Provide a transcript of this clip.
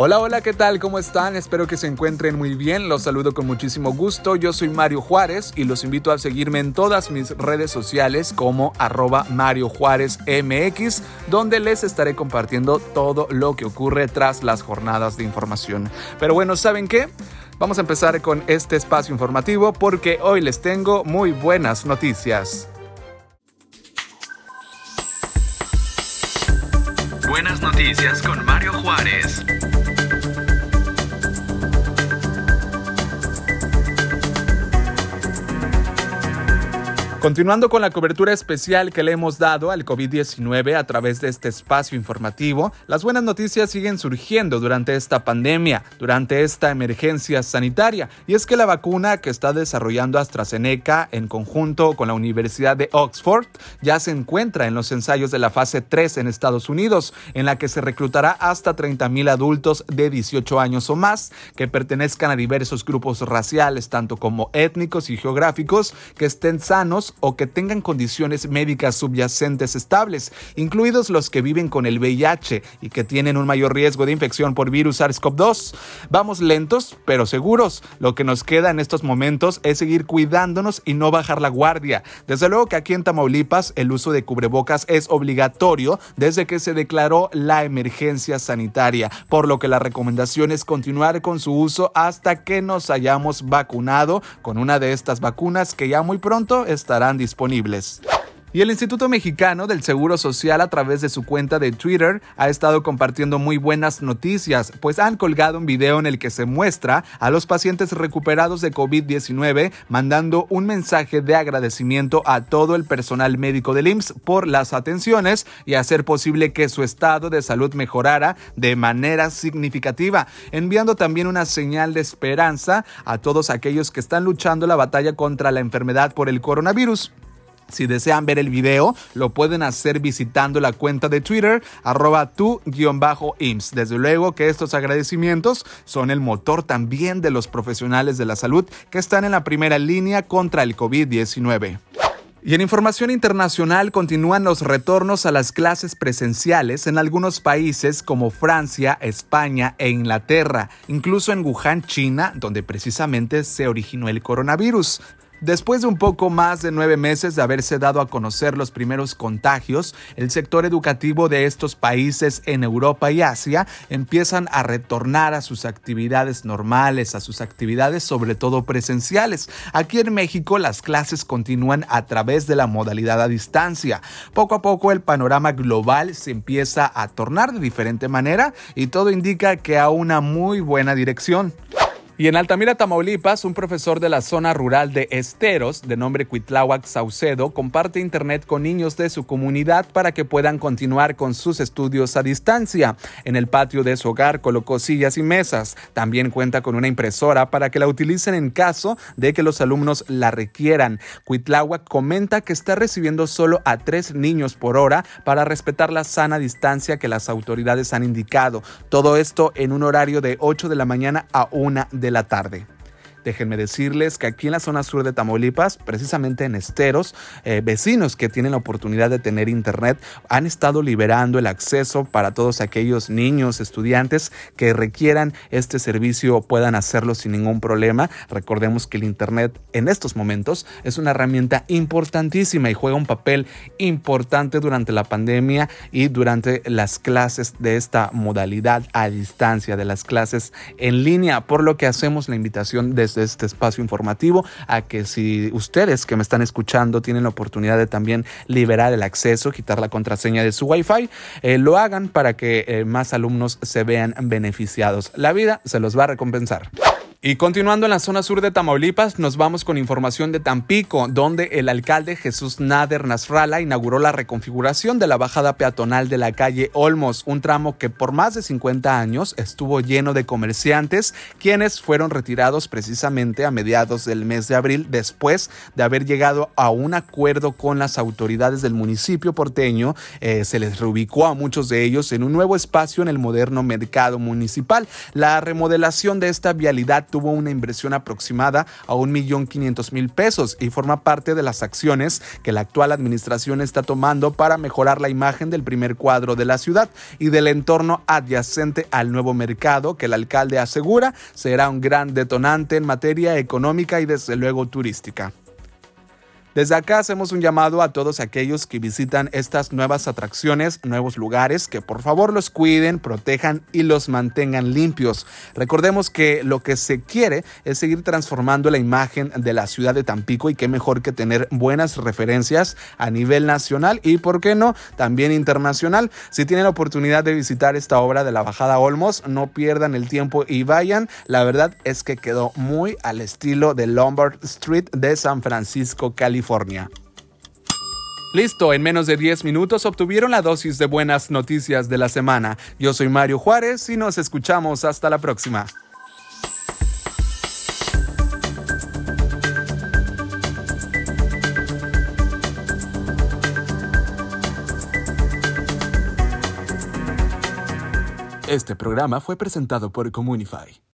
Hola, hola, ¿qué tal? ¿Cómo están? Espero que se encuentren muy bien. Los saludo con muchísimo gusto. Yo soy Mario Juárez y los invito a seguirme en todas mis redes sociales como arroba Mario Juárez MX, donde les estaré compartiendo todo lo que ocurre tras las jornadas de información. Pero bueno, ¿saben qué? Vamos a empezar con este espacio informativo porque hoy les tengo muy buenas noticias. Buenas noticias con Mario Juárez. Continuando con la cobertura especial que le hemos dado al COVID-19 a través de este espacio informativo, las buenas noticias siguen surgiendo durante esta pandemia, durante esta emergencia sanitaria, y es que la vacuna que está desarrollando AstraZeneca en conjunto con la Universidad de Oxford ya se encuentra en los ensayos de la fase 3 en Estados Unidos, en la que se reclutará hasta 30.000 adultos de 18 años o más que pertenezcan a diversos grupos raciales, tanto como étnicos y geográficos, que estén sanos o que tengan condiciones médicas subyacentes estables, incluidos los que viven con el VIH y que tienen un mayor riesgo de infección por virus SARS-CoV-2. Vamos lentos, pero seguros. Lo que nos queda en estos momentos es seguir cuidándonos y no bajar la guardia. Desde luego que aquí en Tamaulipas el uso de cubrebocas es obligatorio desde que se declaró la emergencia sanitaria, por lo que la recomendación es continuar con su uso hasta que nos hayamos vacunado con una de estas vacunas que ya muy pronto estará disponibles. Y el Instituto Mexicano del Seguro Social a través de su cuenta de Twitter ha estado compartiendo muy buenas noticias, pues han colgado un video en el que se muestra a los pacientes recuperados de COVID-19 mandando un mensaje de agradecimiento a todo el personal médico del IMSS por las atenciones y hacer posible que su estado de salud mejorara de manera significativa, enviando también una señal de esperanza a todos aquellos que están luchando la batalla contra la enfermedad por el coronavirus. Si desean ver el video, lo pueden hacer visitando la cuenta de Twitter, arroba tu-ims. Desde luego que estos agradecimientos son el motor también de los profesionales de la salud que están en la primera línea contra el COVID-19. Y en información internacional continúan los retornos a las clases presenciales en algunos países como Francia, España e Inglaterra, incluso en Wuhan, China, donde precisamente se originó el coronavirus. Después de un poco más de nueve meses de haberse dado a conocer los primeros contagios, el sector educativo de estos países en Europa y Asia empiezan a retornar a sus actividades normales, a sus actividades sobre todo presenciales. Aquí en México las clases continúan a través de la modalidad a distancia. Poco a poco el panorama global se empieza a tornar de diferente manera y todo indica que a una muy buena dirección. Y en Altamira, Tamaulipas, un profesor de la zona rural de Esteros, de nombre Cuitláhuac Saucedo, comparte internet con niños de su comunidad para que puedan continuar con sus estudios a distancia. En el patio de su hogar colocó sillas y mesas. También cuenta con una impresora para que la utilicen en caso de que los alumnos la requieran. Cuitláhuac comenta que está recibiendo solo a tres niños por hora para respetar la sana distancia que las autoridades han indicado. Todo esto en un horario de 8 de la mañana a 1 de la tarde. Déjenme decirles que aquí en la zona sur de Tamaulipas, precisamente en Esteros, eh, vecinos que tienen la oportunidad de tener internet han estado liberando el acceso para todos aquellos niños, estudiantes que requieran este servicio puedan hacerlo sin ningún problema. Recordemos que el internet en estos momentos es una herramienta importantísima y juega un papel importante durante la pandemia y durante las clases de esta modalidad a distancia, de las clases en línea, por lo que hacemos la invitación de este espacio informativo a que si ustedes que me están escuchando tienen la oportunidad de también liberar el acceso, quitar la contraseña de su Wi-Fi, eh, lo hagan para que eh, más alumnos se vean beneficiados. La vida se los va a recompensar. Y continuando en la zona sur de Tamaulipas, nos vamos con información de Tampico, donde el alcalde Jesús Nader Nasralla inauguró la reconfiguración de la bajada peatonal de la calle Olmos, un tramo que por más de 50 años estuvo lleno de comerciantes, quienes fueron retirados precisamente a mediados del mes de abril, después de haber llegado a un acuerdo con las autoridades del municipio porteño. Eh, se les reubicó a muchos de ellos en un nuevo espacio en el moderno mercado municipal. La remodelación de esta vialidad tuvo una inversión aproximada a 1.500.000 pesos y forma parte de las acciones que la actual administración está tomando para mejorar la imagen del primer cuadro de la ciudad y del entorno adyacente al nuevo mercado que el alcalde asegura será un gran detonante en materia económica y desde luego turística. Desde acá hacemos un llamado a todos aquellos que visitan estas nuevas atracciones, nuevos lugares, que por favor los cuiden, protejan y los mantengan limpios. Recordemos que lo que se quiere es seguir transformando la imagen de la ciudad de Tampico y qué mejor que tener buenas referencias a nivel nacional y, por qué no, también internacional. Si tienen la oportunidad de visitar esta obra de la Bajada Olmos, no pierdan el tiempo y vayan. La verdad es que quedó muy al estilo de Lombard Street de San Francisco, Listo, en menos de 10 minutos obtuvieron la dosis de buenas noticias de la semana. Yo soy Mario Juárez y nos escuchamos hasta la próxima. Este programa fue presentado por Comunify.